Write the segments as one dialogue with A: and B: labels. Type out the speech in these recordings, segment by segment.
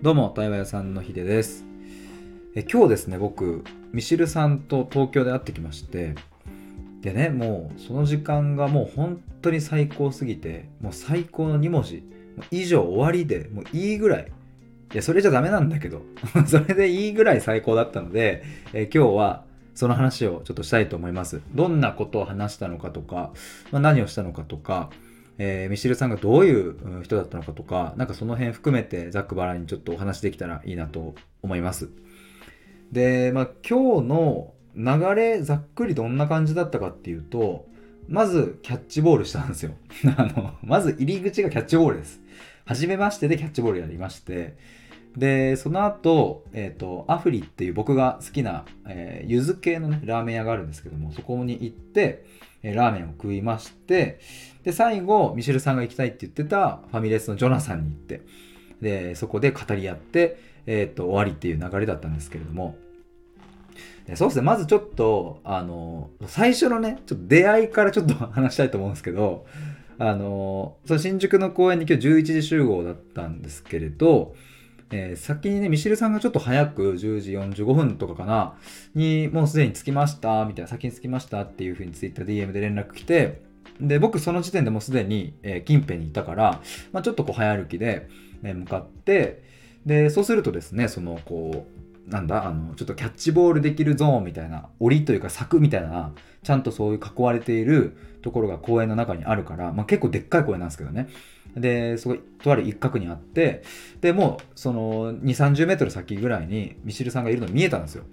A: どうも、対話屋さんのひでです。え今日ですね、僕、ミシルさんと東京で会ってきまして、でね、もうその時間がもう本当に最高すぎて、もう最高の2文字、以上終わりでもういいぐらい、いや、それじゃダメなんだけど、それでいいぐらい最高だったので、え今日はその話をちょっとしたいと思います。どんなことを話したのかとか、まあ、何をしたのかとか、えーミシルさんがどういう人だったのかとか、なんかその辺含めてざっくばらにちょっとお話できたらいいなと思います。で、まあ今日の流れざっくりどんな感じだったかっていうと、まずキャッチボールしたんですよ。あの、まず入り口がキャッチボールです。初めましてでキャッチボールやりまして、で、その後、えっ、と、アフリっていう僕が好きな、えー、柚子系のね、ラーメン屋があるんですけども、そこに行って、えラーメンを食いまして、で、最後、ミシェルさんが行きたいって言ってたファミレスのジョナサンに行って、で、そこで語り合って、えっ、と、終わりっていう流れだったんですけれども、でそうですね、まずちょっと、あの、最初のね、ちょっと出会いからちょっと話したいと思うんですけど、あの、その新宿の公園に今日11時集合だったんですけれど、えー先にね、ミシルさんがちょっと早く10時45分とかかな、にもうすでに着きました、みたいな、先に着きましたっていうふうにツイッター DM で連絡来て、で、僕その時点でもうすでに、えー近辺にいたから、まあ、ちょっとこう早歩きで、えー向かって、で、そうするとですね、そのこう、なんだ、あの、ちょっとキャッチボールできるゾーンみたいな、檻というか柵みたいな、ちゃんとそういう囲われているところが公園の中にあるから、まあ結構でっかい公園なんですけどね。で、そこ、とある一角にあって、で、もう、その、2、30メートル先ぐらいに、ミシルさんがいるの見えたんですよ。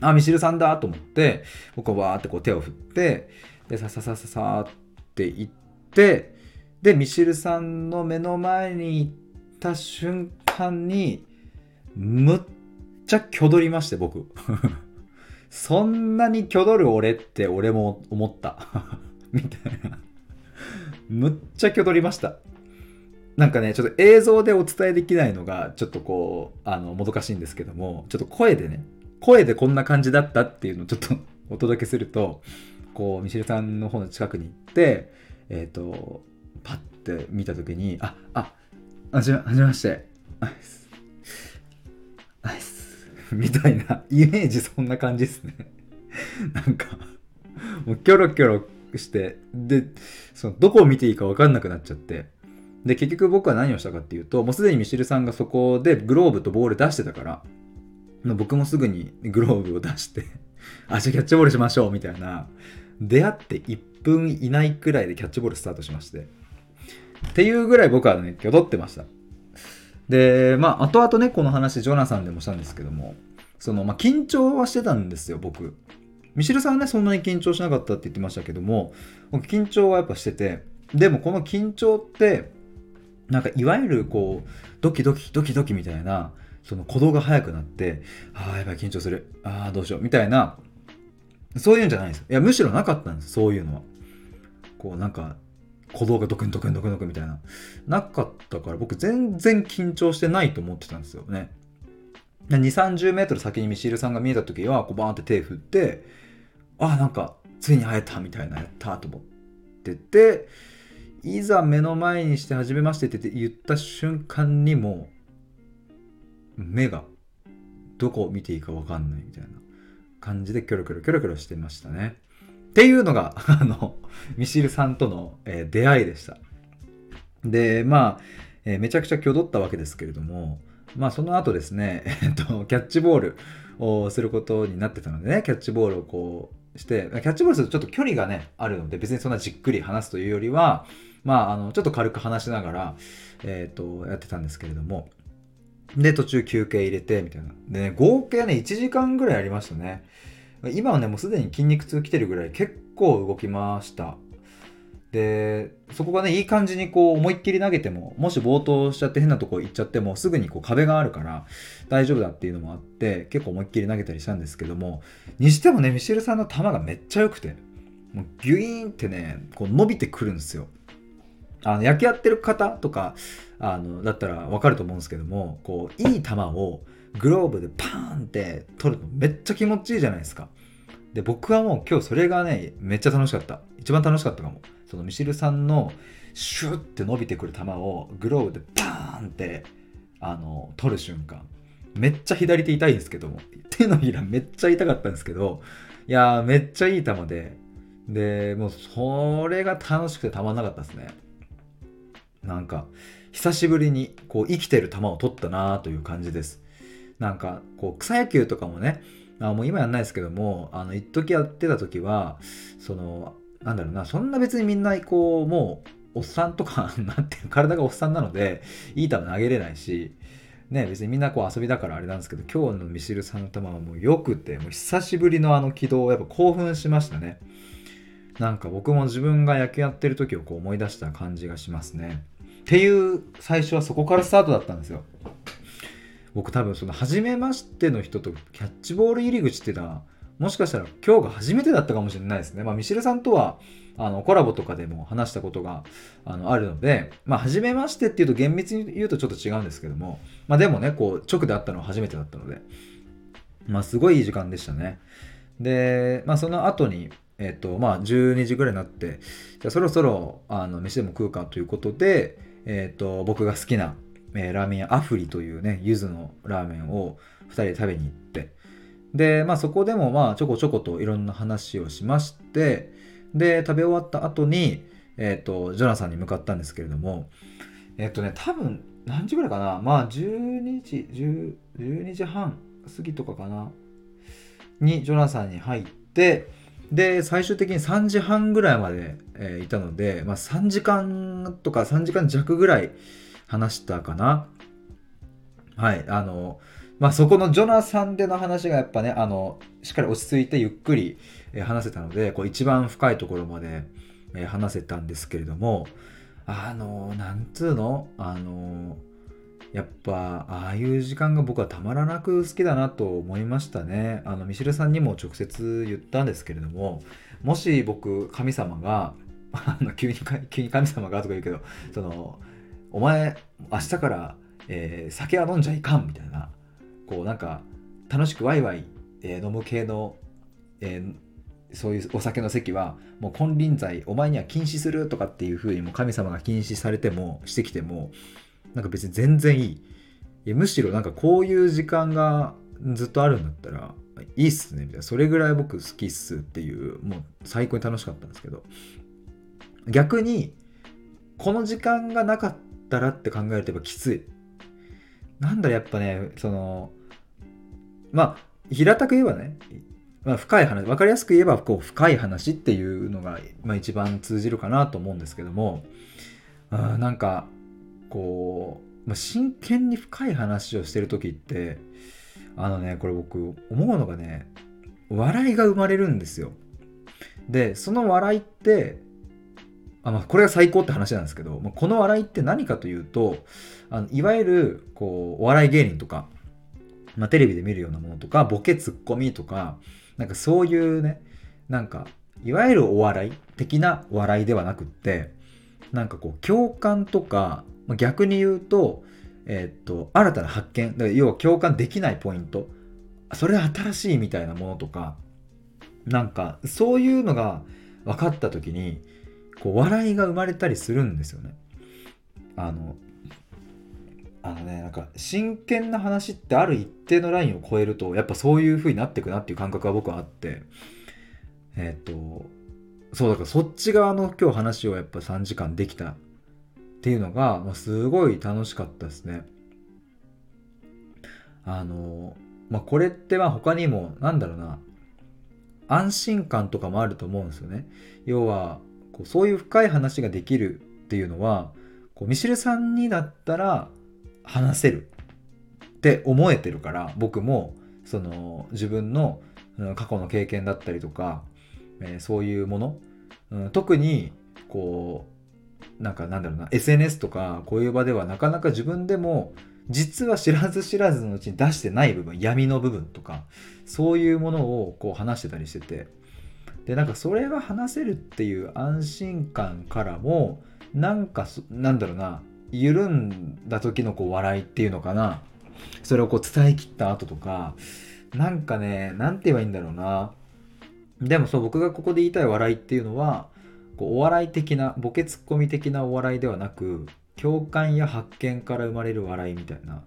A: あ、ミシルさんだと思って、僕はわーってこう手を振って、で、さささささって行って、で、ミシルさんの目の前に行った瞬間に、むっちゃ挙取りまして、僕。そんなに挙取る俺って俺も思った。みたいな。むっちゃ挙取りました。なんかね、ちょっと映像でお伝えできないのが、ちょっとこう、あの、もどかしいんですけども、ちょっと声でね、声でこんな感じだったっていうのをちょっと お届けすると、こう、ミシェルさんの方の近くに行って、えっ、と、パッて見たときに、あ、あ、はじめ、はじめまして。アイス。アイス。みたいな、イメージそんな感じですね。なんか、もうキョロキョロして、で、その、どこを見ていいか分かんなくなっちゃって、で、結局僕は何をしたかっていうと、もうすでにミシルさんがそこでグローブとボール出してたから、僕もすぐにグローブを出して、あ、じゃあキャッチボールしましょうみたいな、出会って1分以内くらいでキャッチボールスタートしまして。っていうぐらい僕はね、挙取ってました。で、まあ、後々ね、この話、ジョナサンでもしたんですけども、その、まあ、緊張はしてたんですよ、僕。ミシルさんはね、そんなに緊張しなかったって言ってましたけども、緊張はやっぱしてて、でもこの緊張って、なんかいわゆるこう、ドキドキドキドキみたいな、その鼓動が速くなって、ああ、やばい、緊張する。ああ、どうしよう。みたいな、そういうんじゃないんです。いや、むしろなかったんです、そういうのは。こう、なんか、鼓動がドクンドクンドクンドクンみたいな。なかったから、僕全然緊張してないと思ってたんですよね。2、30メートル先にミシールさんが見えた時は、こうバーンって手振って、あ、なんか、ついに会えたみたいな、やったと思ってて、いざ目の前にして初めましてって言った瞬間にも目がどこを見ていいか分かんないみたいな感じでキョロキョロキョロキョロしてましたね。っていうのが あのミシルさんとの、え出会いでした。でまあ、えーめちゃくちゃ挙取ったわけですけれどもまあその後ですね、えっとキャッチボールをすることになってたのでねキャッチボールをこうしてキャッチボールするとちょっと距離がねあるので別にそんなじっくり話すというよりはまああのちょっと軽く話しながら、えっとやってたんですけれども。で途中休憩入れてみたいな。でね合計ね1時間ぐらいありましたね。今はねもうすでに筋肉痛来てるぐらい結構動きました。でそこがねいい感じにこう思いっきり投げてももし暴投しちゃって変なとこ行っちゃってもすぐにこう壁があるから大丈夫だっていうのもあって結構思いっきり投げたりしたんですけどもにしてもねミシェルさんの球がめっちゃ良くてもうギュイーンってねこう伸びてくるんですよ。あの野球やってる方とかあのだったら分かると思うんですけどもこういい球をグローブでパーンって取るのめっちゃ気持ちいいじゃないですか。で僕はもう今日それがねめっちゃ楽しかった。一番楽しかったかも。そのミシルさんのシュッて伸びてくる球をグローブでバーンってあの取る瞬間。めっちゃ左手痛いんですけども。手のひらめっちゃ痛かったんですけどいやーめっちゃいい球で。でもうそれが楽しくてたまんなかったですね。なんか久しぶりにこう生きてる球を取ったなという感じです。なんかこう草野球とかもねあもう今やんないですけどもあの一時やってた時はそのなんだろうなそんな別にみんなこうもうおっさんとか なんていう体がおっさんなのでいい球投げれないしね別にみんなこう遊びだからあれなんですけど今日のミシルさんの球はもうよくてもう久しぶりのあの軌道をやっぱ興奮しましたね。なんか僕も自分が野球やってる時をこう思い出した感じがしますね。っていう最初はそこからスタートだったんですよ。僕多分その初めましての人とキャッチボール入り口っていうのはもしかしたら今日が初めてだったかもしれないですね。まあ、ミシルさんとはあのコラボとかでも話したことがあのあるので、まあ、初めましてっていうと厳密に言うとちょっと違うんですけども、まあ、でもね、こう直で会ったのは初めてだったので、まあ、すごいいい時間でしたね。で、まあ、その後に、えっ、と、まあ、12時ぐらいになって、じゃあそろそろあの飯でも食うかということで、えっ、と、僕が好きな、えー、ラーメン屋アフリというね、柚子のラーメンを2人で食べに行って、で、まあそこでもまあちょこちょこといろんな話をしまして、で、食べ終わった後に、えっ、ー、と、ジョナサンに向かったんですけれども、えっ、ー、とね、多分何時ぐらいかな？まあ12時、10 12時半過ぎとかかな？にジョナサンに入って、で、最終的に3時半ぐらいまで、えー、いたので、まあ3時間とか3時間弱ぐらい話したかな。はい、あの、まあ、そこのジョナサンでの話がやっぱねあのしっかり落ち着いてゆっくり話せたのでこう一番深いところまで話せたんですけれどもあのなんつうの？あのやっぱああいう時間が僕はたまらなく好きだなと思いましたね。あのミシルさんにも直接言ったんですけれどももし僕神様があの急に急に神様がとか言うけどそのお前明日から、えー、酒は飲んじゃいかんみたいなこうなんか楽しくワイワイ、えー、飲む系の、えー、そういうお酒の席はもう金輪際お前には禁止するとかっていう風にも神様が禁止されてもしてきてもなんか別に全然いい。いむしろなんかこういう時間がずっとあるんだったらいいっすねみたいな。それぐらい僕好きっすっていうもう最高に楽しかったんですけど。逆にこの時間がなかったらって考えるとやっぱきつい。なんだやっぱねそのまあ平たく言えばね、まあ、深い話分かりやすく言えばこう深い話っていうのが、まあ、一番通じるかなと思うんですけどもあなんかこう、まあ、真剣に深い話をしてる時ってあのねこれ僕思うのがね笑いが生まれるんですよ。でその笑いってあ、まあ、これが最高って話なんですけど、まあ、この笑いって何かというとあのいわゆるこうお笑い芸人とかまあ、テレビで見るようなものとかボケツッコミとかなんかそういうねなんかいわゆるお笑い的な笑いではなくってなんかこう共感とか逆に言うと,、えー、っと新たな発見だ要は共感できないポイントそれ新しいみたいなものとかなんかそういうのが分かった時にこう笑いが生まれたりするんですよね。あのあのねなんか真剣な話ってある一定のラインを超えるとやっぱそういう風になってくなっていう感覚は僕はあってえっ、とそうだからそっち側の今日話をやっぱ3時間できたっていうのが、まあ、すごい楽しかったですね。あのまあこれってまあ他にもなんだろうな安心感とかもあると思うんですよね。要はこうそういう深い話ができるっていうのはこうミシルさんにだったら話せる。って思えてるから僕もその自分の過去の経験だったりとか、えー、そういうもの、うん、特にこうなんかなんだろうな SNS とかこういう場ではなかなか自分でも実は知らず知らずのうちに出してない部分闇の部分とかそういうものをこう話してたりしてて。でなんかそれが話せるっていう安心感からもなんかなんだろうな緩んだ時のこう笑いっていうのかな。それをこう伝えきった後とかなんかね何て言えばいいんだろうな。でもそう僕がここで言いたい笑いっていうのはこうお笑い的なボケツッコミ的なお笑いではなく共感や発見から生まれる笑いみたいな。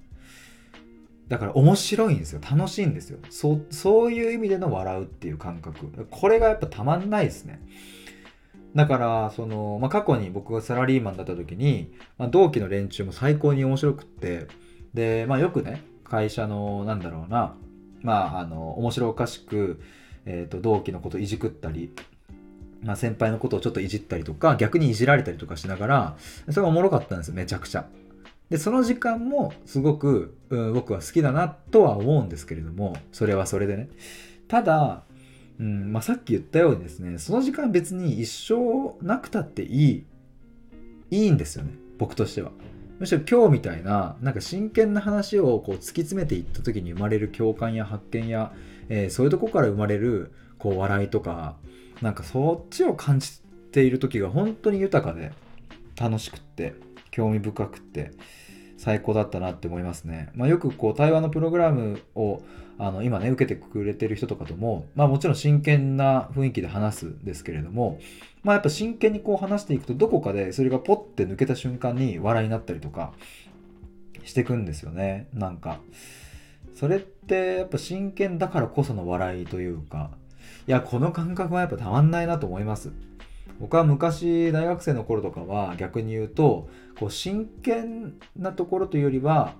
A: だから面白いんですよ。楽しいんですよ。そそういう意味での笑うっていう感覚。これがやっぱたまんないですね。だからその、まあ、過去に僕がサラリーマンだった時に、まあ、同期の連中も最高に面白くってで、まあ、よくね会社のなんだろうなまああの面白おかしく、えーと、同期のこといじくったりまあ、先輩のことをちょっといじったりとか逆にいじられたりとかしながらそれがおもろかったんですめちゃくちゃ。でその時間もすごく、うん、僕は好きだなとは思うんですけれどもそれはそれでね。ただ、うんまあ、さっき言ったようにですねその時間別に一生なくたっていいいいんですよね僕としてはむしろ今日みたいななんか真剣な話をこう突き詰めていった時に生まれる共感や発見や、えー、そういうとこから生まれるこう笑いとかなんかそっちを感じている時が本当に豊かで楽しくって興味深くって最高だったなって思いますね。まあ、よくこう対話のプログラムをあの今ね受けてくれてる人とかとも、まあ、もちろん真剣な雰囲気で話すんですけれども、まあ、やっぱ真剣にこう話していくとどこかでそれがポッて抜けた瞬間に笑いになったりとかしてくんですよね。なんかそれってやっぱ真剣だからこその笑いというかいやこの感覚はやっぱたまんないなと思います。僕は昔大学生の頃とかは逆に言うとこう真剣なところというよりは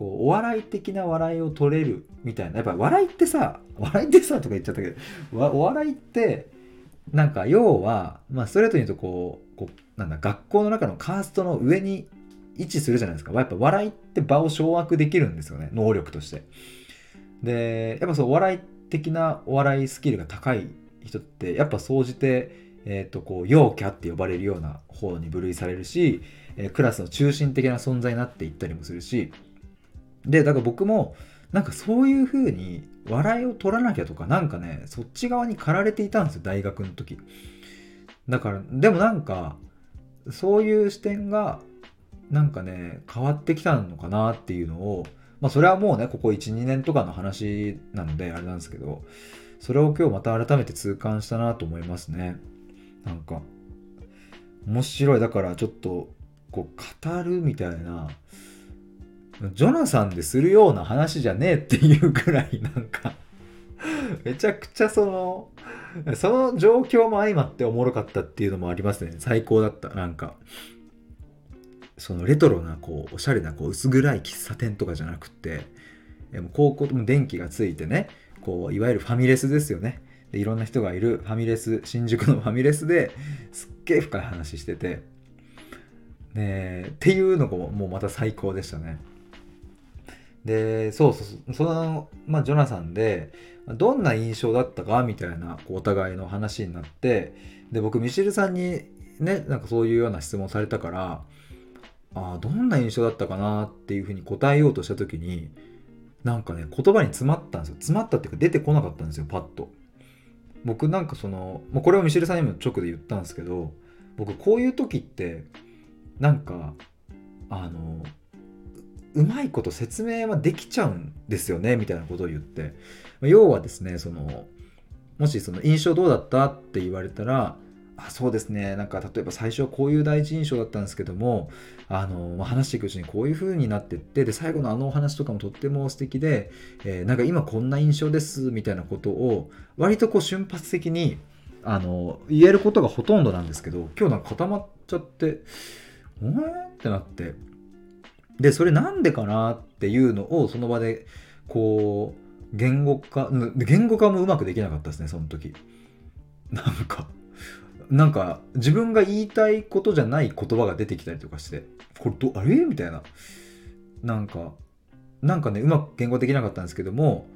A: こうお笑い的な笑いを取れるみたいな。やっぱ笑いってさ笑いってさとか言っちゃったけどお笑いってなんか要は、まあ、ストレートに言うとこうこうなんだ学校の中のカーストの上に位置するじゃないですか。やっぱ笑いって場を掌握できるんですよね。能力として。でやっぱそうお笑い的なお笑いスキルが高い人ってやっぱ総じてえーと、こう陽キャって呼ばれるような方に分類されるし、えー、クラスの中心的な存在になっていったりもするしでだから僕もなんかそういう風に笑いを取らなきゃとかなんかねそっち側に駆られていたんですよ大学の時だからでもなんかそういう視点がなんかね変わってきたのかなっていうのをまあそれはもうねここ12年とかの話なのであれなんですけどそれを今日また改めて痛感したなと思いますね。なんか面白いだからちょっとこう語るみたいなジョナサンでするような話じゃねえっていうくらいなんかめちゃくちゃそのその状況も相まっておもろかったっていうのもありますね。最高だった。なんかそのレトロなこうおしゃれなこう薄暗い喫茶店とかじゃなくて高校も電気がついてねこういわゆるファミレスですよね。でいろんな人がいるファミレス新宿のファミレスですっげえ深い話してて。でっていうのがもうまた最高でしたね。でそうそうその、まあ、ジョナサンでどんな印象だったかみたいなこうお互いの話になってで僕ミシルさんにねなんかそういうような質問されたからあどんな印象だったかなっていうふうに答えようとした時になんかね言葉に詰まったんですよ。詰まったっていうか出てこなかったんですよパッと。僕なんかその、まあ、これをミシルさんにも直で言ったんですけど僕こういう時ってなんかあのうまいこと説明はできちゃうんですよねみたいなことを言って要はですねそのもしその印象どうだったって言われたらあそうですねなんか例えば最初はこういう第一印象だったんですけどもあの、話していくうちにこういう風になってってで最後のあのお話とかもとっても素敵で、えー、なんか今こんな印象ですみたいなことを割とこう瞬発的にあの言えることがほとんどなんですけど今日なんか固まっちゃって「お前?」ってなってでそれなんでかなっていうのをその場でこう言語化言語化もうまくできなかったですねその時。なんかなんか自分が言いたいことじゃない言葉が出てきたりとかしてこれどあれ？みたいな。なんかなんかねうまく言語できなかったんですけども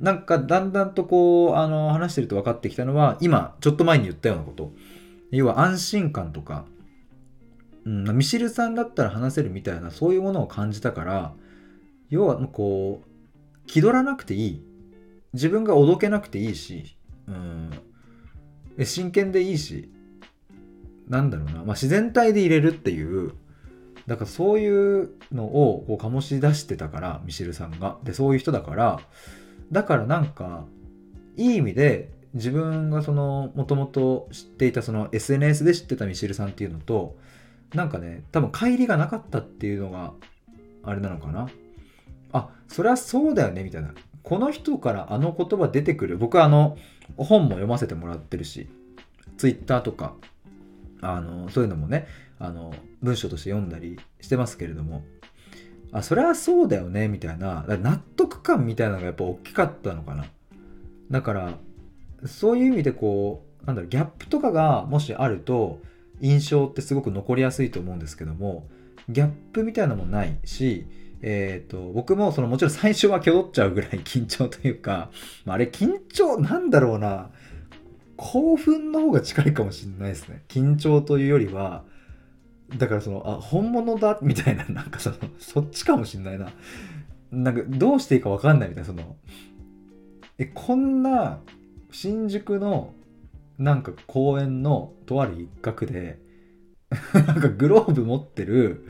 A: なんかだんだんとこうあの話してると分かってきたのは今ちょっと前に言ったようなこと。要は安心感とか、うん、ミシルさんだったら話せるみたいなそういうものを感じたから要はこう気取らなくていい。自分がおどけなくていいし、うん、真剣でいいしなんだろうな、まあ、自然体で入れるっていう。だからそういうのをこう醸し出してたからミシルさんが。でそういう人だから。だからなんかいい意味で自分がそのもともと知っていたその SNS で知ってたミシルさんっていうのとなんかね多分乖離がなかったっていうのがあれなのかな。あそれはそうだよねみたいな。この人からあの言葉出てくる。僕はあの本も読ませてもらってるしツイッターとかあのそういうのもねあの文章として読んだりしてますけれども。あそれはそうだよねみたいな。納得感みたいなのがやっぱ大きかったのかな。だからそういう意味でこうなんだろうギャップとかがもしあると印象ってすごく残りやすいと思うんですけどもギャップみたいなのもないしえーと、僕もそのもちろん最初はきょどっちゃうぐらい緊張というか、まあ、あれ緊張なんだろうな。興奮の方が近いかもしれないですね。緊張というよりはだからそのあ本物だみたいな なんかそのそっちかもしれないな。なんかどうしていいか分かんないみたいなそのえこんな新宿のなんか公園のとある一角で なんかグローブ持ってる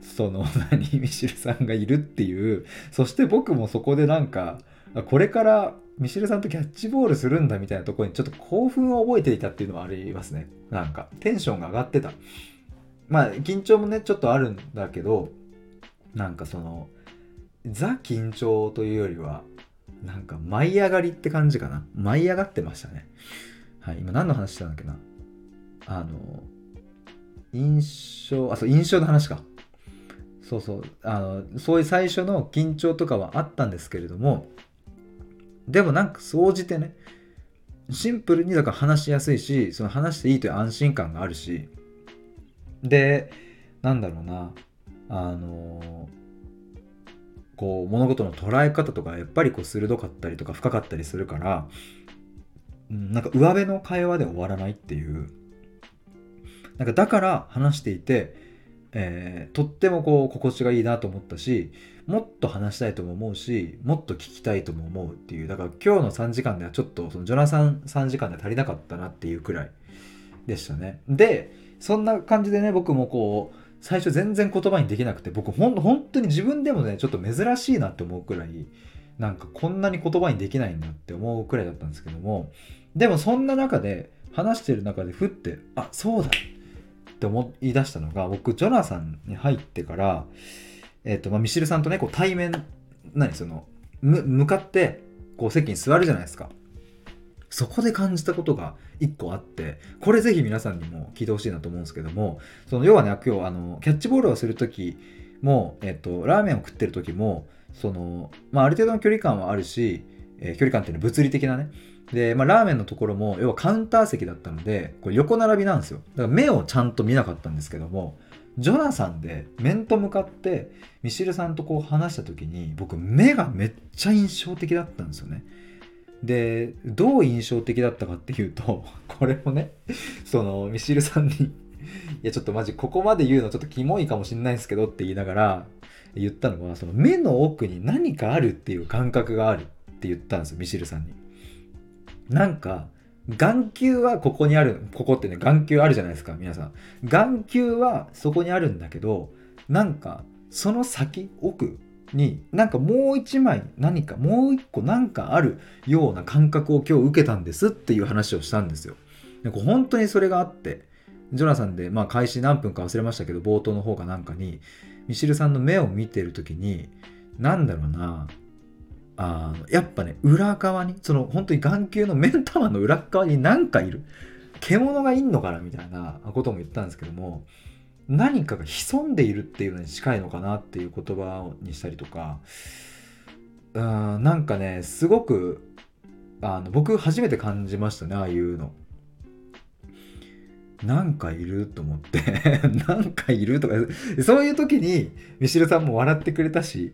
A: その 何ミシルさんがいるっていうそして僕もそこでなんかこれからミシルさんとキャッチボールするんだみたいなところにちょっと興奮を覚えていたっていうのはありますね。なんかテンションが上がってた。まあ緊張もねちょっとあるんだけどなんかそのザ緊張というよりはなんか舞い上がりって感じかな。舞い上がってましたね。はい今何の話したんだっけな。あの印象あそう印象の話か。そうそうあのそういう最初の緊張とかはあったんですけれどもでもなんか総じてねシンプルにだから話しやすいしその話していいという安心感があるしでなんだろうなあのこう物事の捉え方とかやっぱりこう鋭かったりとか深かったりするからなんか上辺の会話で終わらないっていう。なんかだから話していてえー、とってもこう心地がいいなと思ったしもっと話したいとも思うしもっと聞きたいとも思うっていう。だから今日の3時間ではちょっとそのジョナサン3時間で足りなかったなっていうくらいでしたね。でそんな感じでね僕もこう最初全然言葉にできなくて僕ほん本当に自分でもねちょっと珍しいなって思うくらいなんかこんなに言葉にできないんだって思うくらいだったんですけどもでもそんな中で話してる中でふってあそうだって思い出したのが僕ジョナサンに入ってから、えーとまあ、ミシルさんとねこう対面何その向かってこう席に座るじゃないですか。そこで感じたことが1個あってこれぜひ皆さんにも聞いてほしいなと思うんですけどもその要はね今日あのキャッチボールをする時も、えっと、ラーメンを食ってる時もその、まあ、ある程度の距離感はあるし、えー、距離感っていうのは物理的なねで、まあ、ラーメンのところも、要はカウンター席だったので、これ横並びなんですよ。だから目をちゃんと見なかったんですけども、ジョナサンで面と向かってミシルさんとこう話した時に、僕目がめっちゃ印象的だったんですよね。で、どう印象的だったかっていうと、これもね、そのミシルさんにいやちょっとマジここまで言うのちょっとキモいかもしんないんですけどって言いながら言ったのはその目の奥に何かあるっていう感覚があるって言ったんですよミシルさんに。なんか、眼球はここにある、ここってね、眼球あるじゃないですか、皆さん。眼球はそこにあるんだけど、なんか、その先、奥に、なんかもう一枚何か、もう一個なんかあるような感覚を今日受けたんですっていう話をしたんですよ。で本当にそれがあって、ジョナサンで、まあ開始何分か忘れましたけど、冒頭の方かなんかに、ミシルさんの目を見てる時に、なんだろうな、あのやっぱね裏側にその本当に眼球の目ん玉の裏側に何かいる獣がいんのかなみたいなことも言ったんですけども何かが潜んでいるっていうのに近いのかなっていう言葉にしたりとかうんなんかねすごくあの僕初めて感じましたねああいうの。なんかいると思って なんかいるとかそういう時にミシルさんも笑ってくれたし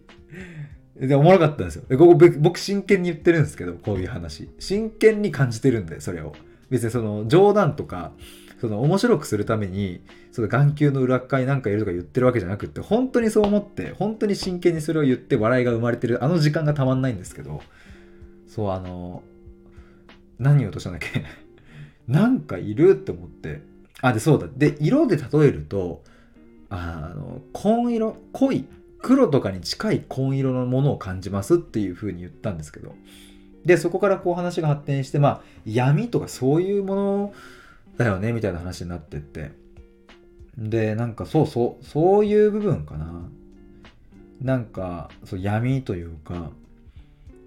A: で、おもろかったんですよ。で、ここ僕真剣に言ってるんですけど、こういう話。真剣に感じてるんで、それを。別にその冗談とか、その面白くするために、その眼球の裏側になんかいるとか言ってるわけじゃなくって、本当にそう思って、本当に真剣にそれを言って笑いが生まれてる、あの時間がたまんないんですけど、そう、あの、何言おうとしたんだっけ？なんかいるって思って。あ、で、そうだ。で、色で例えると、あの、紺色、濃い黒とかに近い紺色のものを感じますっていうふうに言ったんですけど。でそこからこう話が発展してまあ闇とかそういうものだよねみたいな話になってって。でなんかそうそうそういう部分かな。なんかそう闇というか。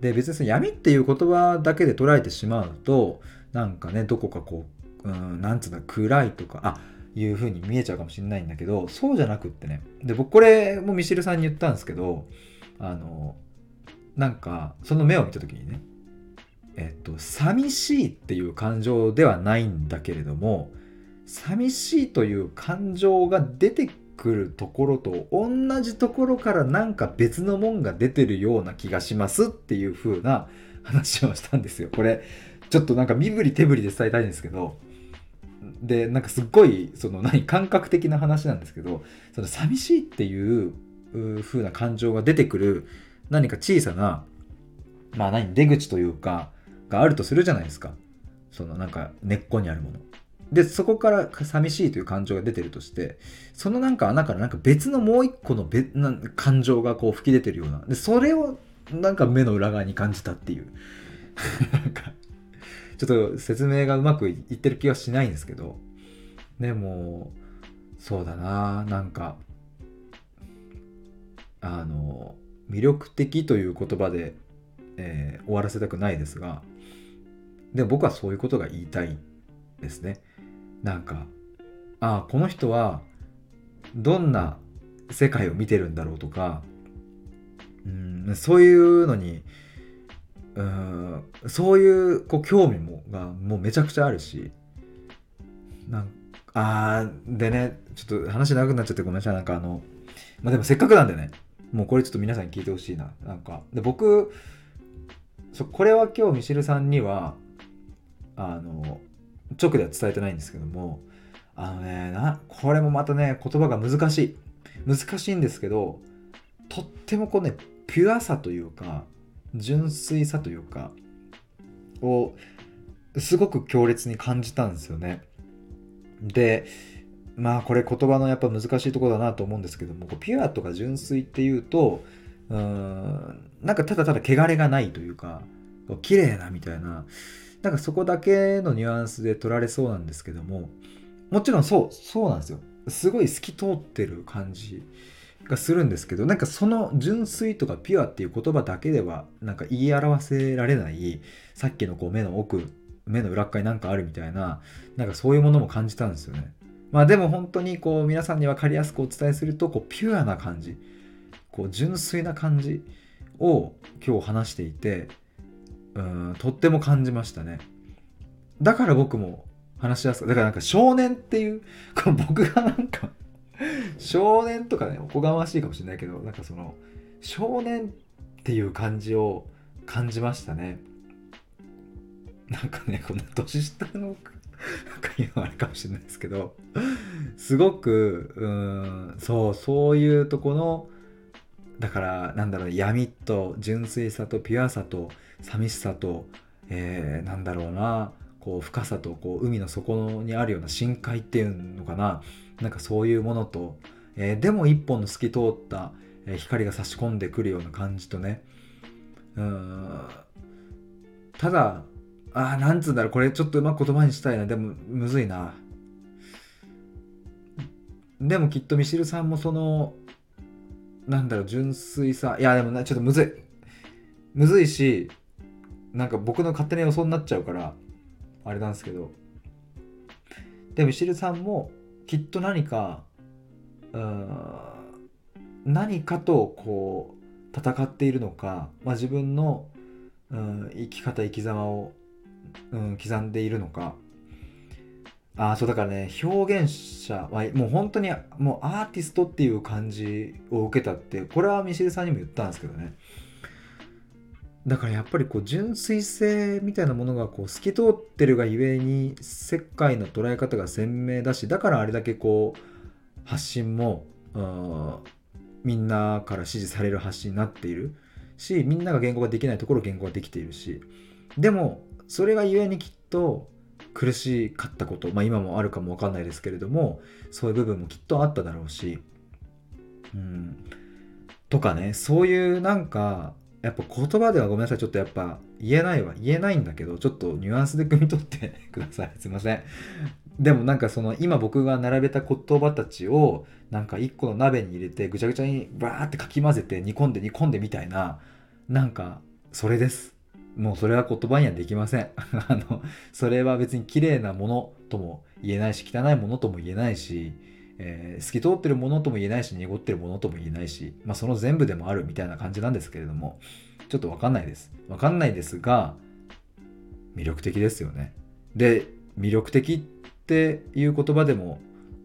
A: で別にその闇っていう言葉だけで捉えてしまうとなんかねどこかこう、うん、なんつうんだ暗いとかあいう風に見えちゃうかもしれないんだけどそうじゃなくってねで僕これもミシルさんに言ったんですけどあのなんかその目を見た時にねえっと寂しいっていう感情ではないんだけれども寂しいという感情が出てくるところと同じところからなんか別のもんが出てるような気がしますっていう風な話をしたんですよ。これちょっとなんか身振り手振りで伝えたいんですけどでなんかすっごいその何感覚的な話なんですけどその寂しいっていう風な感情が出てくる何か小さなまあ何出口というかがあるとするじゃないですかそのなんか根っこにあるもの。で、そこから寂しいという感情が出てるとして、そのなんか穴からなんか別のもう一個の別な感情がこう吹き出てるような。で、それをなんか目の裏側に感じたっていう。なんか、ちょっと説明がうまくいってる気はしないんですけど、でも、そうだな、なんか、あの、魅力的という言葉で、えー、終わらせたくないですが、でも僕はそういうことが言いたいですね。なんかああこの人はどんな世界を見てるんだろうとか。うんそういうのにうん。そういうこう興味もがもうめちゃくちゃあるし。なんあでねちょっと話長くなっちゃってごめんなさい。なんかあのまあでもせっかくなんでねもうこれちょっと皆さんに聞いてほしいな。なんかで僕そこれは今日ミシルさんにはあの直では伝えてないんですけどもあのねなこれもまたね言葉が難しい。難しいんですけどとってもこうねピュアさというか純粋さというかをすごく強烈に感じたんですよね。でまあこれ言葉のやっぱ難しいとこだなと思うんですけどもピュアとか純粋っていうとうーんなんかただただ汚れがないというか綺麗なみたいななんかそこだけのニュアンスで取られそうなんですけどももちろんそうそうなんですよ。すごい透き通ってる感じがするんですけどなんかその純粋とかピュアっていう言葉だけではなんか言い表せられないさっきのこう目の奥目の裏側になんかあるみたいななんかそういうものも感じたんですよね。まあでも本当にこう皆さんに分かりやすくお伝えするとこうピュアな感じこう純粋な感じを今日話していてうんとっても感じましたね。だから僕も話しやすくだからなんか少年っていうこの僕がなんか少年とかねおこがましいかもしれないけどなんかその少年っていう感じを感じましたね。なんかねこんな年下の言うのあれかもしれないですけどすごくうんそうそういうとこのだからなんだろう闇と純粋さとピュアさと寂しさと、えー、なんだろうなこう深さとこう海の底にあるような深海っていうのかな。なんかそういうものと、えー、でも一本の透き通った、光が差し込んでくるような感じとね。うん。ただあなんつうんだろうこれちょっとうまく言葉にしたいな。でもむずいな。でもきっとミシルさんもそのなんだろう純粋さ。いやでもなちょっとむずい。むずいしなんか僕の勝手な予想になっちゃうからあれなんですけど。でも石ルさんもきっと何かうん何かとこう戦っているのか、まあ、自分の、うん、生き方生き様を、うん、刻んでいるのか。あそうだからね表現者はもう本当にもうアーティストっていう感じを受けたってこれはミシルさんにも言ったんですけどね。だからやっぱりこう純粋性みたいなものがこう透き通ってるがゆえに世界の捉え方が鮮明だしだからあれだけこう発信もみんなから支持される発信になっているしみんなが言語ができないところ言語ができているしでもそれがゆえにきっと苦しかったこと、まあ、今もあるかもわかんないですけれどもそういう部分もきっとあっただろうし、うん、とかねそういうなんかやっぱ言葉ではごめんなさい。ちょっとやっぱ言えないわ。言えないんだけど、ちょっとニュアンスで汲み取って ください。すいません。でもなんかその今僕が並べた言葉たちをなんか一個の鍋に入れてぐちゃぐちゃにバーってかき混ぜて煮込んで煮込んでみたいななんかそれですもうそれは言葉にはできません あのそれは別に綺麗なものとも言えないし汚いものとも言えないし、えー、透き通ってるものとも言えないし濁ってるものとも言えないし、まあ、その全部でもあるみたいな感じなんですけれどもちょっとわかんないです。わかんないですが魅力的ですよね。で魅力的っていう言葉でも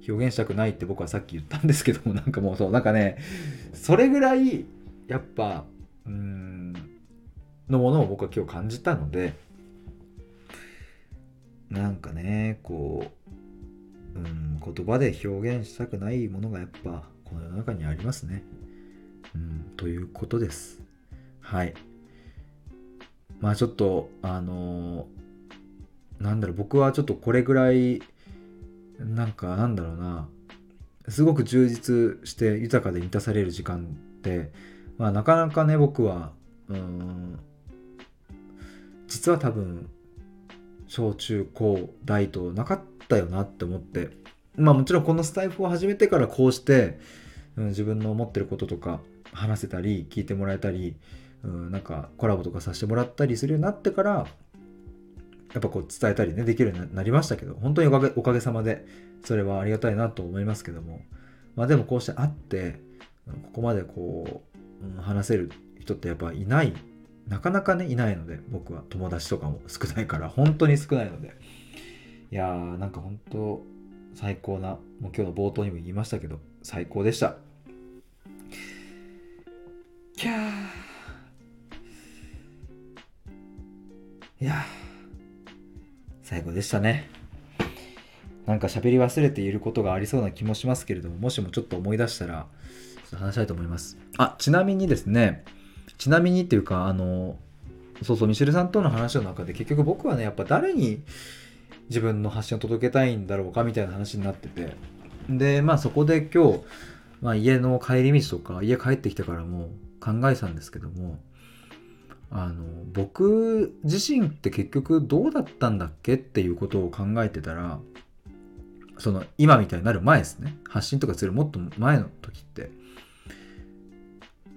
A: 表現したくないって僕はさっき言ったんですけどもなんかもうそうなんかねそれぐらいやっぱうんのものを僕は今日感じたのでなんかねこう、うん、言葉で表現したくないものがやっぱこの世の中にありますね。うん、ということです。はい。まあちょっとあのー、なんだろう僕はちょっとこれぐらいなんかなんだろうなすごく充実して豊かで満たされる時間って、まあ、なかなかね僕はうん実は多分小中高大となかったよなって思って。まあもちろんこのスタイフを始めてからこうして、うん、自分の思ってることとか話せたり聞いてもらえたり、うん、なんかコラボとかさせてもらったりするようになってからやっぱこう伝えたりねできるようになりましたけど本当におかげおかげさまでそれはありがたいなと思いますけども。まあでもこうして会ってここまでこう、うん、話せる人ってやっぱいない。なかなかねいないので僕は。友達とかも少ないから本当に少ないので。いやーなんか本当最高なもう今日の冒頭にも言いましたけど最高でした。キャー。いや最高でしたね。なんか喋り忘れていることがありそうな気もしますけれどももしもちょっと思い出したら話したいと思います。あちなみにですねちなみにっていうかあのそうそうミシェルさんとの話の中で結局僕はねやっぱ誰に自分の発信を届けたいんだろうかみたいな話になってて。でまあそこで今日、まあ、家の帰り道とか家帰ってきてからも考えたんですけどもあの僕自身って結局どうだったんだっけっていうことを考えてたらその今みたいになる前ですね。発信とかするもっと前の時って。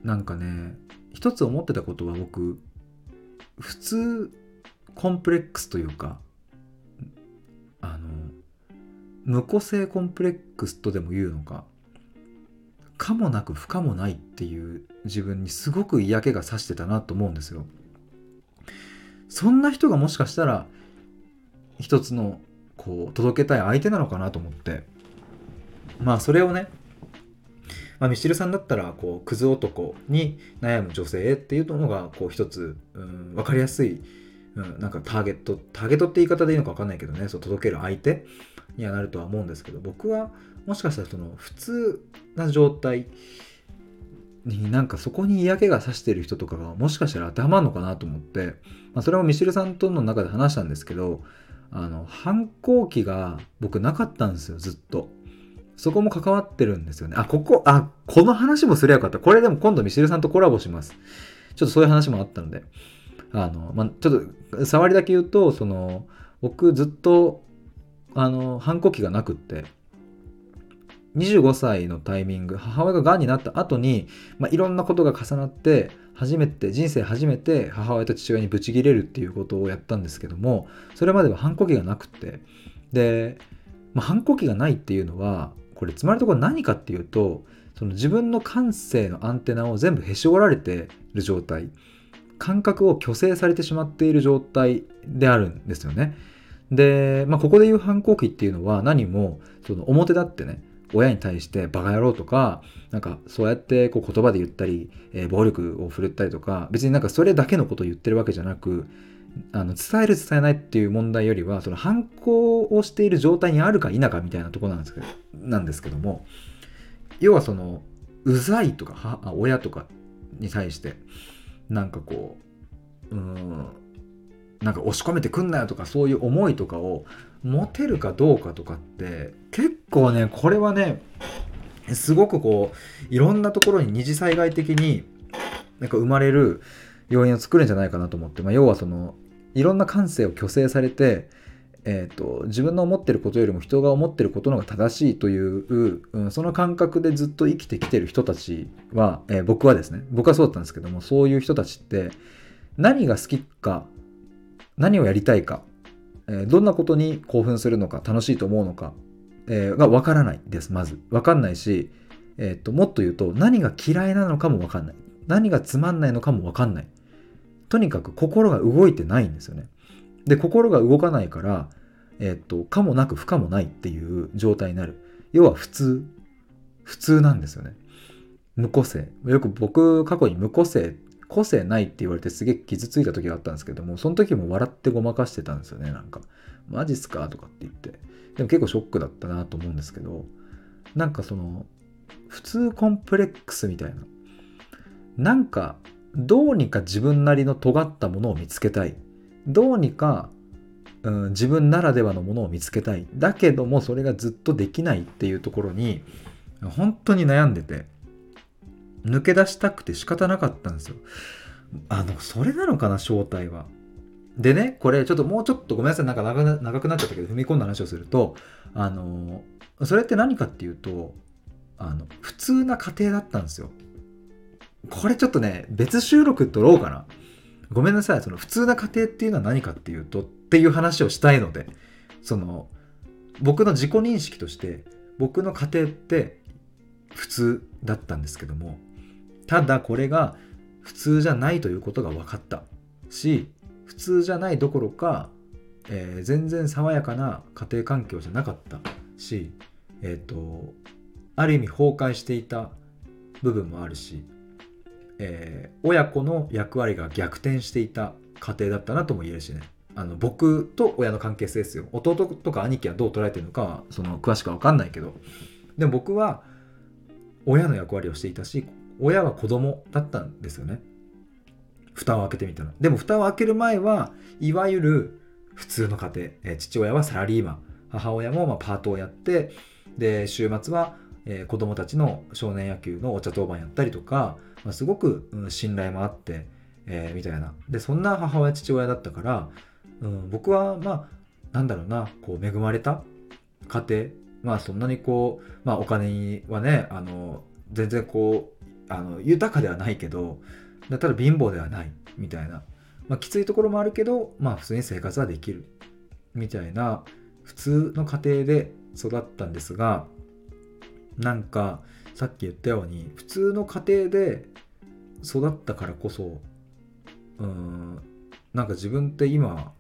A: なんかね一つ思ってたことは僕普通コンプレックスというか無個性コンプレックスとでも言うのか可もなく不可もないっていう自分にすごく嫌気がさしてたなと思うんですよ。そんな人がもしかしたら一つのこう届けたい相手なのかなと思ってまあそれをねまあ、ミシルさんだったらこうクズ男に悩む女性っていうのがこう一つ、うん、分かりやすい、うん、なんかターゲットターゲットって言い方でいいのか分かんないけどねそう届ける相手にはなるとは思うんですけど僕はもしかしたらその普通な状態になんかそこに嫌気がさしてる人とかがもしかしたら当てはまるのかなと思って、まあ、それもミシルさんとの中で話したんですけどあの反抗期が僕なかったんですよずっと。そこも関わってるんですよね。あ、ここ、あ、この話もすりゃよかった。これでも今度ミシルさんとコラボします。ちょっとそういう話もあったので。あの、まあ、ちょっと、触りだけ言うと、その、僕ずっと、あの、反抗期がなくって、25歳のタイミング、母親が癌になった後に、まあ、いろんなことが重なって、初めて、人生初めて母親と父親にブチギレるっていうことをやったんですけども、それまでは反抗期がなくって、で、まあ、反抗期がないっていうのは、これつまりところ何かっていうとその自分の感性のアンテナを全部へし折られてる状態感覚を虚勢されてしまっている状態であるんですよね。で、まあ、ここで言う反抗期っていうのは何もその表立ってね親に対してバカ野郎とかなんかそうやってこう言葉で言ったり、えー、暴力を振るったりとか別になんかそれだけのことを言ってるわけじゃなくあの伝える伝えないっていう問題よりはその反抗をしている状態にあるか否かみたいなとこなんですけどなんですけども要はそのうざいとか親とかに対してなんかこううんなんか押し込めてくんなよとかそういう思いとかを持てるかどうかとかって結構ねこれはねすごくこういろんなところに二次災害的になんか生まれる要因を作るんじゃないかなと思って、まあ、要はそのいろんな感性を虚勢されてえーと、自分の思ってることよりも人が思ってることの方が正しいという、うん、その感覚でずっと生きてきてる人たちは、えー、僕はですね僕はそうだったんですけどもそういう人たちって何が好きか何をやりたいか、え、どんなことに興奮するのか楽しいと思うのか、え、が分からないですまず。分かんないし、えーと、もっと言うと何が嫌いなのかも分かんない。何がつまんないのかも分かんない。とにかく心が動いてないんですよね。で心が動かないからえっと可もなく不可もないっていう状態になる。要は普通。普通なんですよね。無個性。よく僕過去に無個性個性ないって言われてすげえ傷ついた時があったんですけどもその時も笑ってごまかしてたんですよねなんか。マジっすか？とかって言って。でも結構ショックだったなと思うんですけどなんかその普通コンプレックスみたいな。なんかどうにか自分なりの尖ったものを見つけたい。どうにか、うん、自分ならではのものを見つけたい。だけどもそれがずっとできないっていうところに本当に悩んでて。抜け出したくて仕方なかったんですよ。あのそれなのかな正体は。でねこれちょっともうちょっとごめんなさい。なんか長くなっちゃったけど踏み込んだ話をするとあのそれって何かっていうとあの普通な家庭だったんですよ。これちょっとね別収録撮ろうかな。ごめんなさい。その普通な家庭っていうのは何かっていうとっていう話をしたいのでその僕の自己認識として僕の家庭って普通だったんですけどもただこれが普通じゃないということが分かったし普通じゃないどころか、えー、全然爽やかな家庭環境じゃなかったしえっ、ー、とある意味崩壊していた部分もあるしえー、親子の役割が逆転していた家庭だったなとも言えるしね。あの僕と親の関係性ですよ。弟とか兄貴はどう捉えてるのかはその詳しくは分かんないけど。でも僕は親の役割をしていたし親は子供だったんですよね。蓋を開けてみたらでも蓋を開ける前はいわゆる普通の家庭、え、父親はサラリーマン。母親もまパートをやってで週末は、えー、子供たちの少年野球のお茶当番やったりとかまあ、すごく、うん、信頼もあって、えー、みたいな。でそんな母親父親だったから、うん、僕はまあなんだろうなこう恵まれた家庭。まあそんなにこう、まあ、お金はねあの全然こうあの豊かではないけどただ貧乏ではないみたいな、まあ、きついところもあるけどまあ普通に生活はできる。みたいな普通の家庭で育ったんですがなんかさっき言ったように普通の家庭で育ったからこそうんなんか自分って今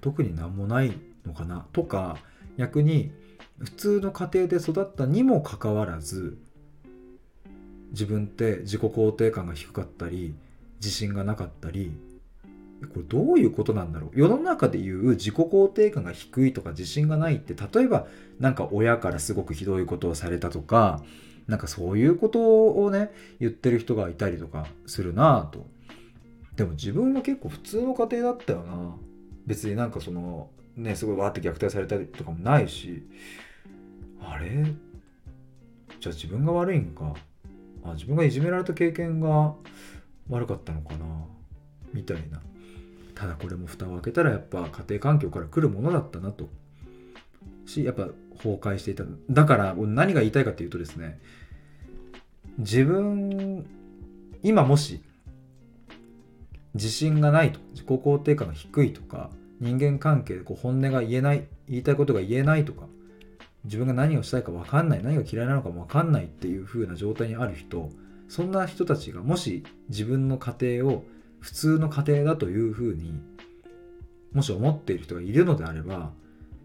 A: 特になんもないのかな。とか逆に普通の家庭で育ったにもかかわらず自分って自己肯定感が低かったり自信がなかったりこれどういうことなんだろう？世の中でいう自己肯定感が低いとか自信がないって例えばなんか親からすごくひどいことをされたとかなんかそういうことをね言ってる人がいたりとかするなぁと。でも自分は結構普通の家庭だったよな。別になんかそのねすごいわーって虐待されたりとかもないし。あれ？じゃあ自分が悪いんか。あ自分がいじめられた経験が悪かったのかな。みたいな。ただこれも蓋を開けたらやっぱ家庭環境から来るものだったなと。しやっぱ崩壊していた。だから何が言いたいかっていうとですね。自分今もし自信がないと自己肯定感が低いとか人間関係でこう本音が言えない言いたいことが言えないとか自分が何をしたいか分かんない何が嫌いなのかも分かんないっていう風な状態にある人そんな人たちがもし自分の家庭を普通の家庭だというふうにもし思っている人がいるのであれば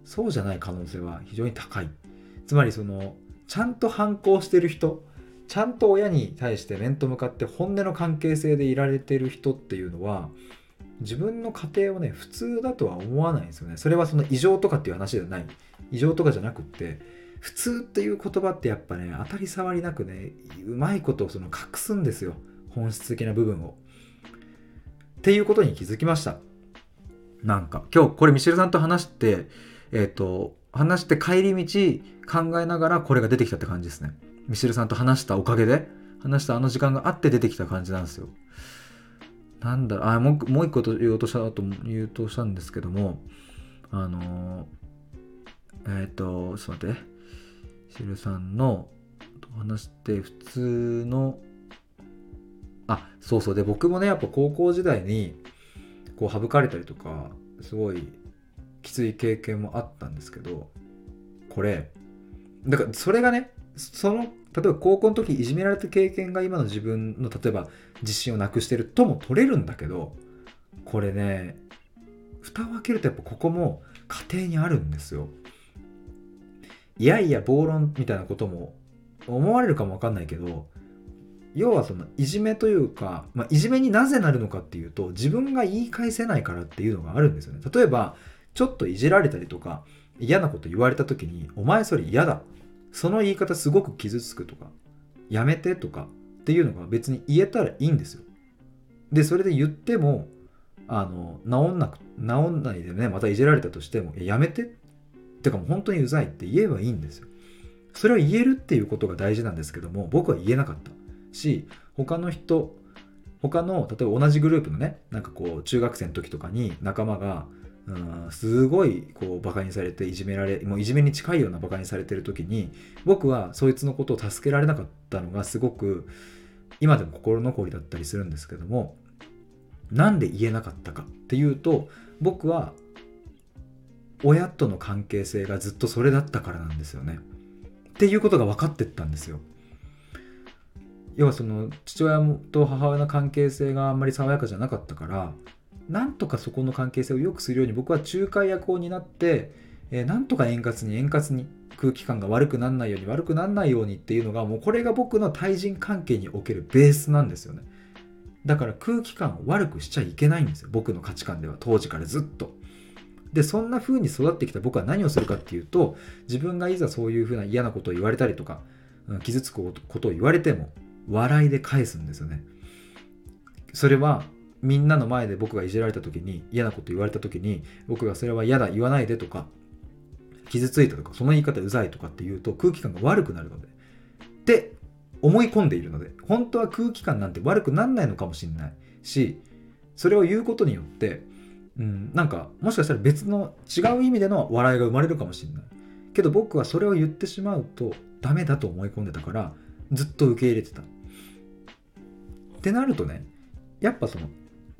A: そうじゃない可能性は非常に高い。つまりそのちゃんと反抗してる人ちゃんと親に対して面と向かって本音の関係性でいられてる人っていうのは自分の家庭をね普通だとは思わないんですよね。それはその異常とかっていう話じゃない。異常とかじゃなくって普通っていう言葉ってやっぱね当たり障りなくねうまいことをその隠すんですよ本質的な部分をっていうことに気づきました。なんか、今日これミシェルさんと話して、えっ、ー、と、話して帰り道考えながらこれが出てきたって感じですね。ミシェルさんと話したおかげで、話したあの時間があって出てきた感じなんですよ。なんだろう、あ、もうもう一個と言おうとしたと言うとしたんですけども、あのえっ、ー、とちょっと待って。しるさんの話して普通のあそうそう。で僕もねやっぱ高校時代にこう省かれたりとかすごいきつい経験もあったんですけどこれだからそれがねその例えば高校の時いじめられた経験が今の自分の例えば自信をなくしてるとも取れるんだけどこれね蓋を開けるとやっぱここも家庭にあるんですよ。いやいや暴論みたいなことも思われるかもわかんないけど要はそのいじめというか、まあ、いじめになぜなるのかっていうと自分が言い返せないからっていうのがあるんですよね。例えばちょっといじられたりとか嫌なこと言われた時にお前それ嫌だ。その言い方すごく傷つくとかやめてとかっていうのが別に言えたらいいんですよ。でそれで言ってもあの治んなく治んないでねまたいじられたとしてもやめててかもう本当にうざいって言えばいいんですよ。それを言えるっていうことが大事なんですけども僕は言えなかったし他の人他の例えば同じグループのねなんかこう中学生の時とかに仲間がうんすごいこうバカにされていじめられもういじめに近いようなバカにされてる時に僕はそいつのことを助けられなかったのがすごく今でも心残りだったりするんですけどもなんで言えなかったかっていうと僕は親との関係性がずっとそれだったからなんですよね。っていうことが分かってったんですよ。要はその父親と母親の関係性があんまり爽やかじゃなかったからなんとかそこの関係性を良くするように僕は仲介役を担って、えー、なんとか円滑に円滑に空気感が悪くならないように悪くならないようにっていうのがもうこれが僕の対人関係におけるベースなんですよねだから空気感を悪くしちゃいけないんですよ僕の価値観では当時からずっとでそんな風に育ってきた僕は何をするかっていうと自分がいざそういう風な嫌なことを言われたりとか傷つくことを言われても笑いで返すんですよね。それはみんなの前で僕がいじられた時に嫌なこと言われた時に僕がそれは嫌だ言わないでとか傷ついたとかその言い方うざいとかっていうと空気感が悪くなるので。って思い込んでいるので。本当は空気感なんて悪くなんないのかもしれないしそれを言うことによって、うん、なんかもしかしたら別の違う意味での笑いが生まれるかもしれない。けど僕はそれを言ってしまうとダメだと思い込んでたからずっと受け入れてた。ってなるとねやっぱその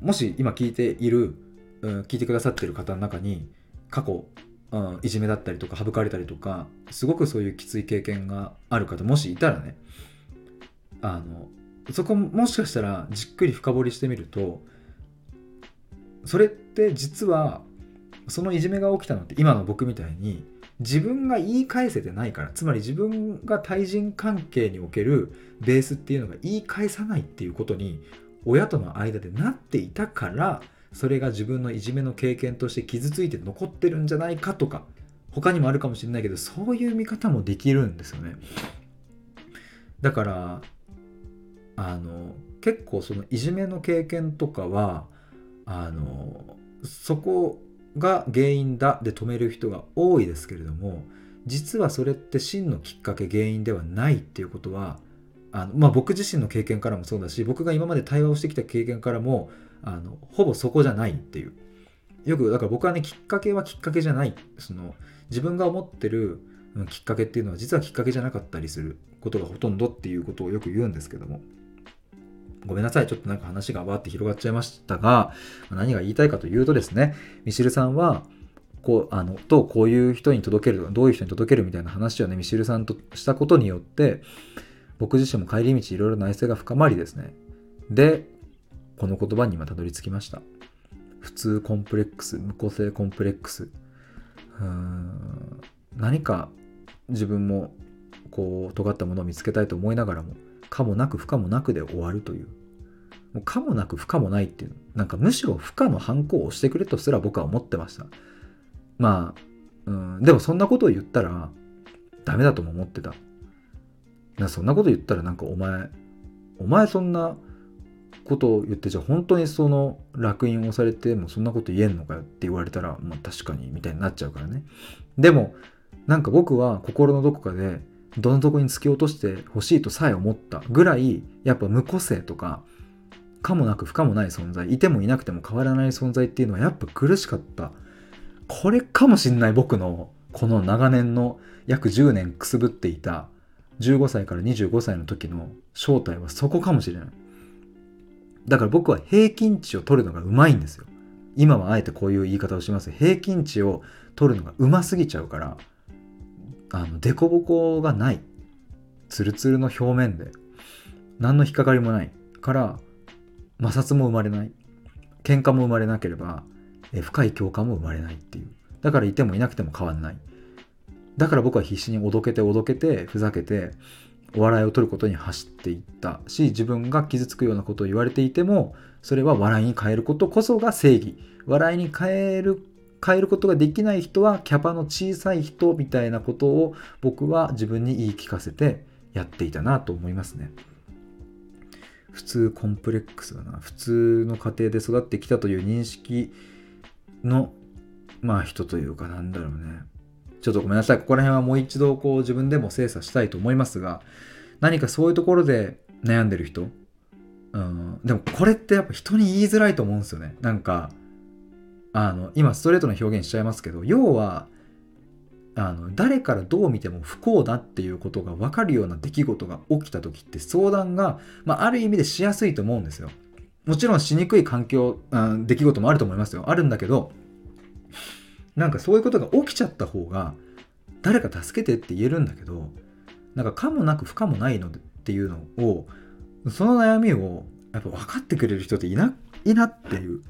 A: もし今聞いている、うん、聞いてくださってる方の中に過去、うん、いじめだったりとか省かれたりとかすごくそういうきつい経験がある方もしいたらねあのそこもしかしたらじっくり深掘りしてみるとそれって実はそのいじめが起きたのって今の僕みたいに自分が言い返せてないからつまり自分が対人関係におけるベースっていうのが言い返さないっていうことに親との間でなっていたからそれが自分のいじめの経験として傷ついて残ってるんじゃないかとか他にもあるかもしれないけどそういう見方もできるんですよね。だからあの結構そのいじめの経験とかはあのそこが原因だで止める人が多いですけれども実はそれって真のきっかけ原因ではないっていうことはあのまあ、僕自身の経験からもそうだし僕が今まで対話をしてきた経験からもあのほぼそこじゃないっていう。よくだから僕はねきっかけはきっかけじゃない。その自分が思ってるきっかけっていうのは実はきっかけじゃなかったりすることがほとんどっていうことをよく言うんですけども。ごめんなさいちょっとなんか話がわーって広がっちゃいましたが何が言いたいかというとですねミシルさんはこうあのとこういう人に届けるどういう人に届けるみたいな話をねミシルさんとしたことによって僕自身も帰り道いろいろ内省が深まりですね。で、この言葉に今たどり着きました。普通コンプレックス、無個性コンプレックス。うん何か自分もこう尖ったものを見つけたいと思いながらも、可もなく不可もなくで終わるという。もう可もなく不可もないっていう、なんかむしろ不可の反抗をしてくれとすら僕は思ってました。まあ、うん、でもそんなことを言ったらダメだとも思ってた。なそんなこと言ったらなんかお前お前そんなことを言ってじゃあ本当にその烙印をされてもそんなこと言えんのかよって言われたらまあ確かにみたいになっちゃうからねでもなんか僕は心のどこかでどの底に突き落としてほしいとさえ思ったぐらいやっぱ無個性とか可もなく不可もない存在いてもいなくても変わらない存在っていうのはやっぱ苦しかった。これかもしんない僕のこの長年の約10年くすぶっていた15歳から25歳の時の正体はそこかもしれない。だから僕は平均値を取るのがうまいんですよ。今はあえてこういう言い方をします。平均値を取るのがうますぎちゃうからあの凸凹がない。ツルツルの表面で。何の引っかかりもないから摩擦も生まれない。喧嘩も生まれなければえ深い共感も生まれないっていう。だからいてもいなくても変わんない。だから僕は必死におどけておどけてふざけてお笑いを取ることに走っていったし自分が傷つくようなことを言われていてもそれは笑いに変えることこそが正義。笑いに変える変えることができない人はキャパの小さい人みたいなことを僕は自分に言い聞かせてやっていたなと思いますね。普通コンプレックスだな。普通の家庭で育ってきたという認識のまあ人というかなんだろうね。ちょっとごめんなさい。ここら辺はもう一度こう自分でも精査したいと思いますが何かそういうところで悩んでる人？うん。でもこれってやっぱ人に言いづらいと思うんですよね。なんかあの今ストレートな表現しちゃいますけど要はあの誰からどう見ても不幸だっていうことが分かるような出来事が起きた時って相談が、まあ、ある意味でしやすいと思うんですよ。もちろんしにくい環境、うん、出来事もあると思いますよ。あるんだけどなんかそういうことが起きちゃった方が誰か助けてって言えるんだけどなんか可もなく不可もないのっていうのをその悩みをやっぱ分かってくれる人っていないなっていう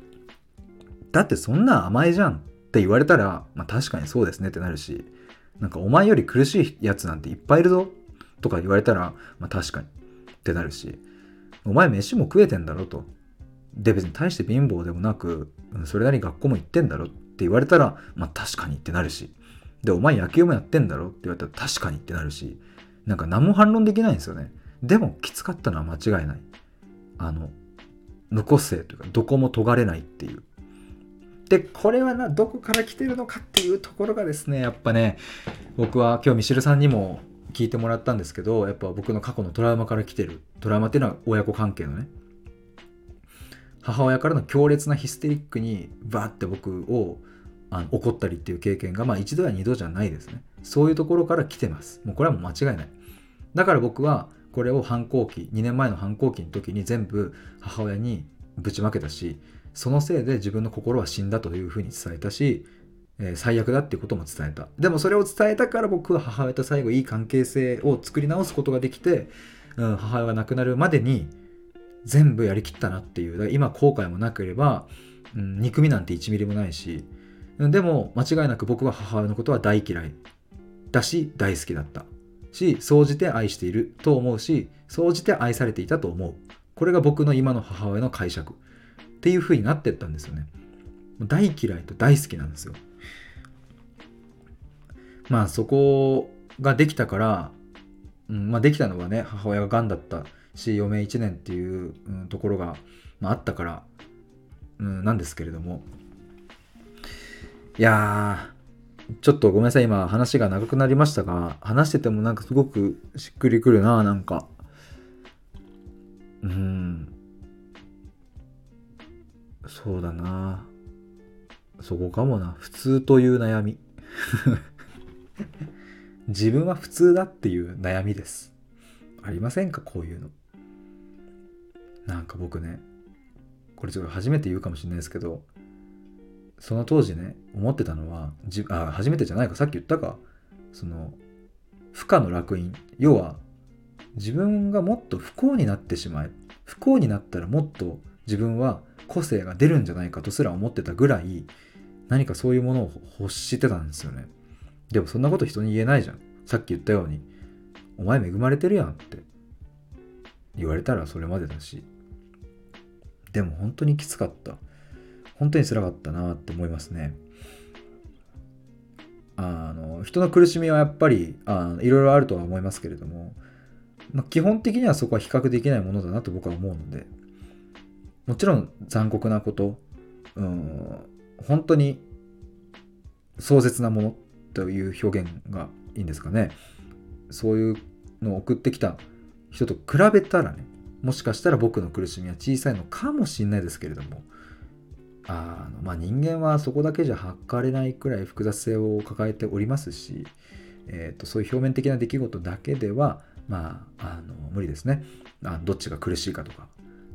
A: だってそんな甘えじゃんって言われたら、まあ、確かにそうですねってなるしなんかお前より苦しいやつなんていっぱいいるぞとか言われたら、まあ、確かにってなるしお前飯も食えてんだろと。で別に大して貧乏でもなくそれなりに学校も行ってんだろって言われたらまあ確かにってなるし。でお前野球もやってんだろって言われたら確かにってなるし。なんか何も反論できないんですよね。でもきつかったのは間違いない。あの無個性というかどこも尖れないっていう。でこれはなどこから来てるのかっていうところがですねやっぱね僕は今日ミシルさんにも聞いてもらったんですけどやっぱ僕の過去のトラウマから来てる。トラウマっていうのは親子関係のね。母親からの強烈なヒステリックにバーって僕をあの怒ったりっていう経験がまあ一度や二度じゃないですね。そういうところから来てます。もうこれはもう間違いない。だから僕はこれを反抗期2年前の反抗期の時に全部母親にぶちまけたしそのせいで自分の心は死んだというふうに伝えたし、えー、最悪だっていうことも伝えた。でもそれを伝えたから僕は母親と最後いい関係性を作り直すことができて、うん、母親が亡くなるまでに全部やりきったなっていう。今後悔もなければ、うん、憎みなんて1ミリもないし。でも間違いなく僕は母親のことは大嫌いだし大好きだったし総じて愛していると思うし総じて愛されていたと思う。これが僕の今の母親の解釈。っていう風になってったんですよね。大嫌いと大好きなんですよ。まあそこができたから、うんまあ、できたのはね母親ががんだったし余命1年っていう、うん、ところが、まあ、あったから、うん、なんですけれどもいやちょっとごめんなさい今話が長くなりましたが話しててもなんかすごくしっくりくるななんかうんそうだな。そこかもな。普通という悩み。自分は普通だっていう悩みです。ありませんか？こういうの。なんか僕ねこれちょっと初めて言うかもしれないですけどその当時ね思ってたのはじあ初めてじゃないか。さっき言ったか。その不可の烙印。要は自分がもっと不幸になってしまえ。不幸になったらもっと自分は個性が出るんじゃないかとすら思ってたぐらい何かそういうものを欲してたんですよね。でもそんなこと人に言えないじゃん。さっき言ったようにお前恵まれてるやんって言われたらそれまでだし。でも本当にきつかった。本当につらかったなって思いますね。あの人の苦しみはやっぱりあいろいろあるとは思いますけれども、まあ、基本的にはそこは比較できないものだなと僕は思うので。もちろん残酷なこと、うん、本当に壮絶なものという表現がいいんですかね。そういうのを送ってきた人と比べたらね、もしかしたら僕の苦しみは小さいのかもしれないですけれども、あのまあ、人間はそこだけじゃ測れないくらい複雑性を抱えておりますし、えーと、そういう表面的な出来事だけでは、まあ、あの無理ですねあどっちが苦しいかとか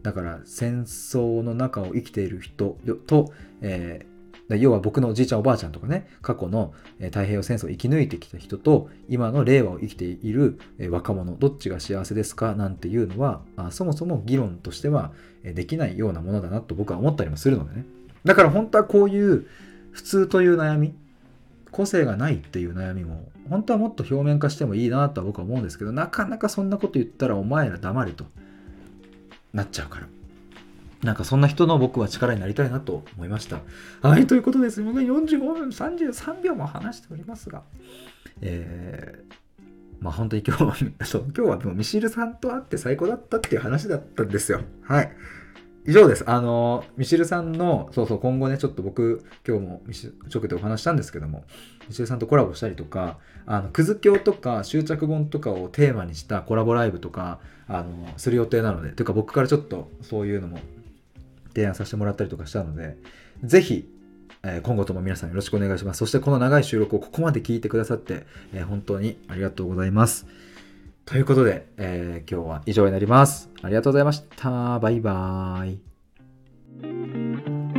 A: だから戦争の中を生きている人と、えー、要は僕のおじいちゃんおばあちゃんとかね過去の太平洋戦争を生き抜いてきた人と今の令和を生きている若者どっちが幸せですかなんていうのはそもそも議論としてはできないようなものだなと僕は思ったりもするのでね。だから本当はこういう普通という悩み個性がないっていう悩みも本当はもっと表面化してもいいなとは僕は思うんですけどなかなかそんなこと言ったらお前ら黙れと。なっちゃうからなんかそんな人の僕は力になりたいなと思いました。はい、ということです。僕は45分33秒も話しておりますが、えー、まあ本当に今日は そう今日はでもミシルさんと会って最高だったっていう話だったんですよ。はい。以上です。あの、ミシルさんの、そうそう、今後ね、ちょっと僕、今日もミシ直でお話したんですけども、ミシルさんとコラボしたりとか、あの、くず教とか執着本とかをテーマにしたコラボライブとか、あの、する予定なので、というか僕からちょっとそういうのも提案させてもらったりとかしたので、ぜひ、え今後とも皆さんよろしくお願いします。そしてこの長い収録をここまで聞いてくださって、え本当にありがとうございます。ということで、えー、今日は以上になります。ありがとうございました。バイバーイ。